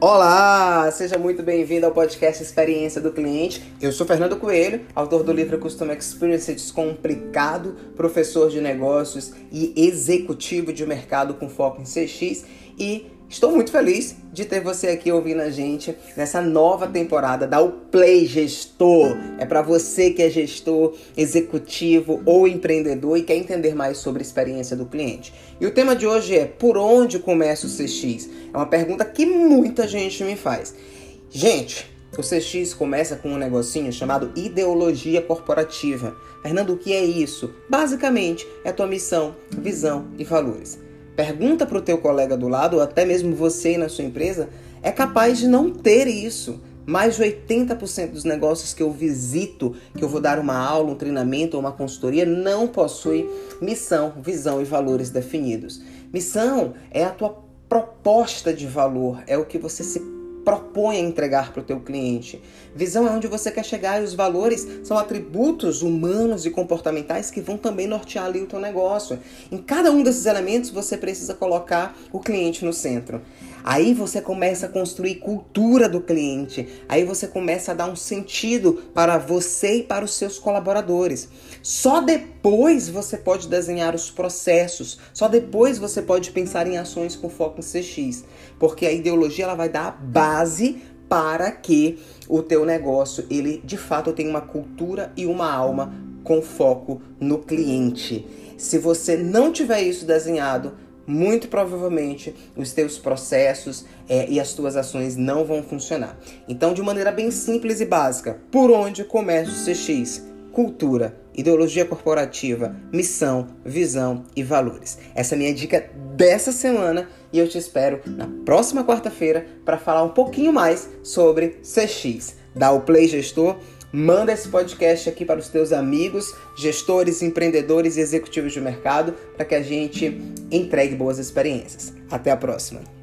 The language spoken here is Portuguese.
Olá, seja muito bem-vindo ao podcast Experiência do Cliente. Eu sou Fernando Coelho, autor do livro Customer Experience Descomplicado, professor de negócios e executivo de mercado com foco em CX e Estou muito feliz de ter você aqui ouvindo a gente nessa nova temporada da O Play Gestor. É para você que é gestor, executivo ou empreendedor e quer entender mais sobre a experiência do cliente. E o tema de hoje é por onde começa o CX? É uma pergunta que muita gente me faz. Gente, o CX começa com um negocinho chamado ideologia corporativa. Fernando, o que é isso? Basicamente, é tua missão, visão e valores. Pergunta para o teu colega do lado, ou até mesmo você na sua empresa, é capaz de não ter isso. Mais de 80% dos negócios que eu visito, que eu vou dar uma aula, um treinamento ou uma consultoria, não possui missão, visão e valores definidos. Missão é a tua proposta de valor, é o que você se propõe a entregar para o teu cliente. Visão é onde você quer chegar e os valores são atributos humanos e comportamentais que vão também nortear ali o teu negócio. Em cada um desses elementos você precisa colocar o cliente no centro. Aí você começa a construir cultura do cliente. Aí você começa a dar um sentido para você e para os seus colaboradores. Só depois você pode desenhar os processos. Só depois você pode pensar em ações com foco em CX, porque a ideologia ela vai dar a base para que o teu negócio ele de fato tenha uma cultura e uma alma com foco no cliente. Se você não tiver isso desenhado, muito provavelmente os teus processos é, e as tuas ações não vão funcionar. Então, de maneira bem simples e básica, por onde começa o CX? Cultura, ideologia corporativa, missão, visão e valores. Essa é a minha dica dessa semana e eu te espero na próxima quarta-feira para falar um pouquinho mais sobre CX. Dá o Play Gestor Manda esse podcast aqui para os teus amigos, gestores, empreendedores e executivos de mercado para que a gente entregue boas experiências. Até a próxima.